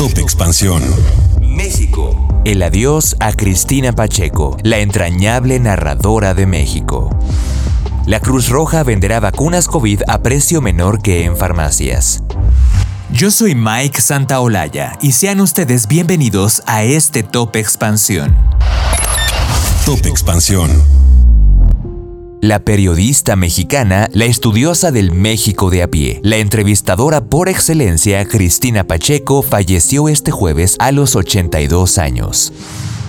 Top Expansión. México. El adiós a Cristina Pacheco, la entrañable narradora de México. La Cruz Roja venderá vacunas COVID a precio menor que en farmacias. Yo soy Mike Santaolalla y sean ustedes bienvenidos a este Top Expansión. Top Expansión. La periodista mexicana, la estudiosa del México de a pie, la entrevistadora por excelencia Cristina Pacheco falleció este jueves a los 82 años.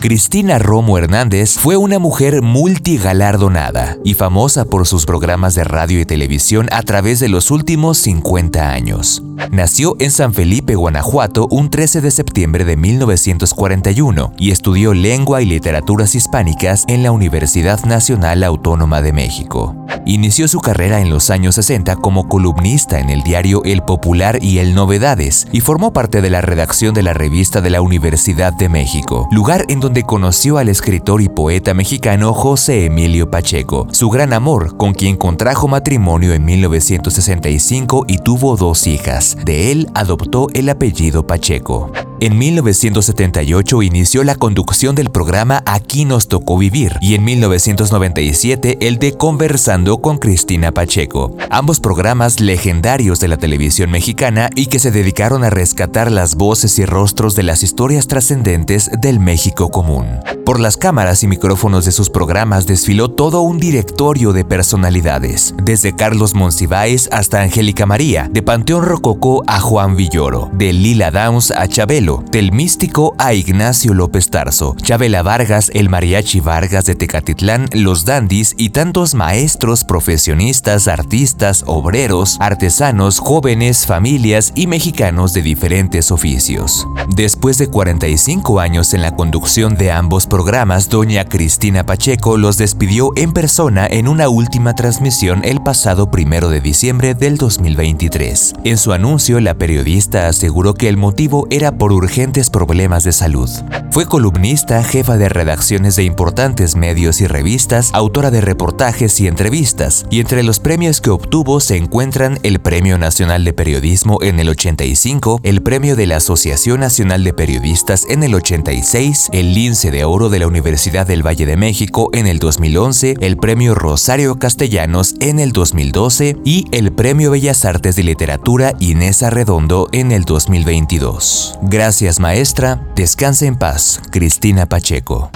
Cristina Romo Hernández fue una mujer multigalardonada y famosa por sus programas de radio y televisión a través de los últimos 50 años. Nació en San Felipe, Guanajuato, un 13 de septiembre de 1941 y estudió lengua y literaturas hispánicas en la Universidad Nacional Autónoma de México. Inició su carrera en los años 60 como columnista en el diario El Popular y El Novedades y formó parte de la redacción de la revista de la Universidad de México, lugar en donde donde conoció al escritor y poeta mexicano José Emilio Pacheco, su gran amor, con quien contrajo matrimonio en 1965 y tuvo dos hijas. De él adoptó el apellido Pacheco. En 1978 inició la conducción del programa Aquí nos tocó vivir y en 1997 el de Conversando con Cristina Pacheco, ambos programas legendarios de la televisión mexicana y que se dedicaron a rescatar las voces y rostros de las historias trascendentes del México común. Por las cámaras y micrófonos de sus programas desfiló todo un directorio de personalidades, desde Carlos Monsiváis hasta Angélica María, de Panteón Rococó a Juan Villoro, de Lila Downs a Chabelo, del místico a Ignacio López Tarso, Chabela Vargas, el Mariachi Vargas de Tecatitlán, los dandis y tantos maestros, profesionistas, artistas, obreros, artesanos, jóvenes, familias y mexicanos de diferentes oficios. Después de 45 años en la conducción de ambos programas, doña Cristina Pacheco los despidió en persona en una última transmisión el pasado primero de diciembre del 2023. En su anuncio, la periodista aseguró que el motivo era por urgentes problemas de salud. Fue columnista, jefa de redacciones de importantes medios y revistas, autora de reportajes y entrevistas, y entre los premios que obtuvo se encuentran el Premio Nacional de Periodismo en el 85, el Premio de la Asociación Nacional de Periodistas en el 86, el Lince de Oro de la Universidad del Valle de México en el 2011, el Premio Rosario Castellanos en el 2012 y el Premio Bellas Artes de Literatura Inés Arredondo en el 2022. Gracias maestra, descanse en paz, Cristina Pacheco.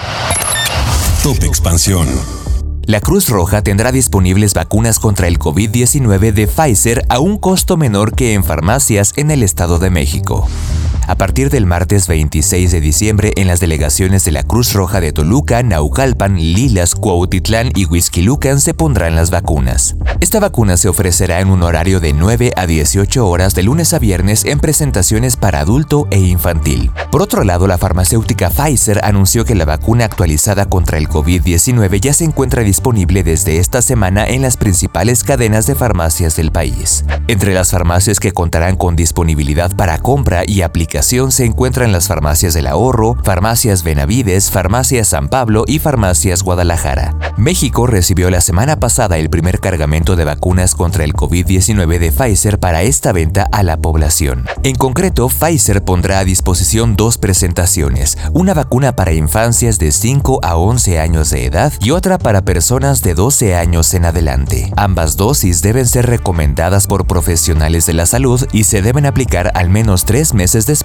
Top Expansión. La Cruz Roja tendrá disponibles vacunas contra el COVID-19 de Pfizer a un costo menor que en farmacias en el Estado de México. A partir del martes 26 de diciembre, en las delegaciones de la Cruz Roja de Toluca, Naucalpan, Lilas, Cuautitlán y Huizquilucan se pondrán las vacunas. Esta vacuna se ofrecerá en un horario de 9 a 18 horas de lunes a viernes en presentaciones para adulto e infantil. Por otro lado, la farmacéutica Pfizer anunció que la vacuna actualizada contra el COVID-19 ya se encuentra disponible desde esta semana en las principales cadenas de farmacias del país. Entre las farmacias que contarán con disponibilidad para compra y aplicación se encuentra en las farmacias del ahorro, farmacias Benavides, farmacias San Pablo y farmacias Guadalajara. México recibió la semana pasada el primer cargamento de vacunas contra el COVID-19 de Pfizer para esta venta a la población. En concreto, Pfizer pondrá a disposición dos presentaciones, una vacuna para infancias de 5 a 11 años de edad y otra para personas de 12 años en adelante. Ambas dosis deben ser recomendadas por profesionales de la salud y se deben aplicar al menos tres meses después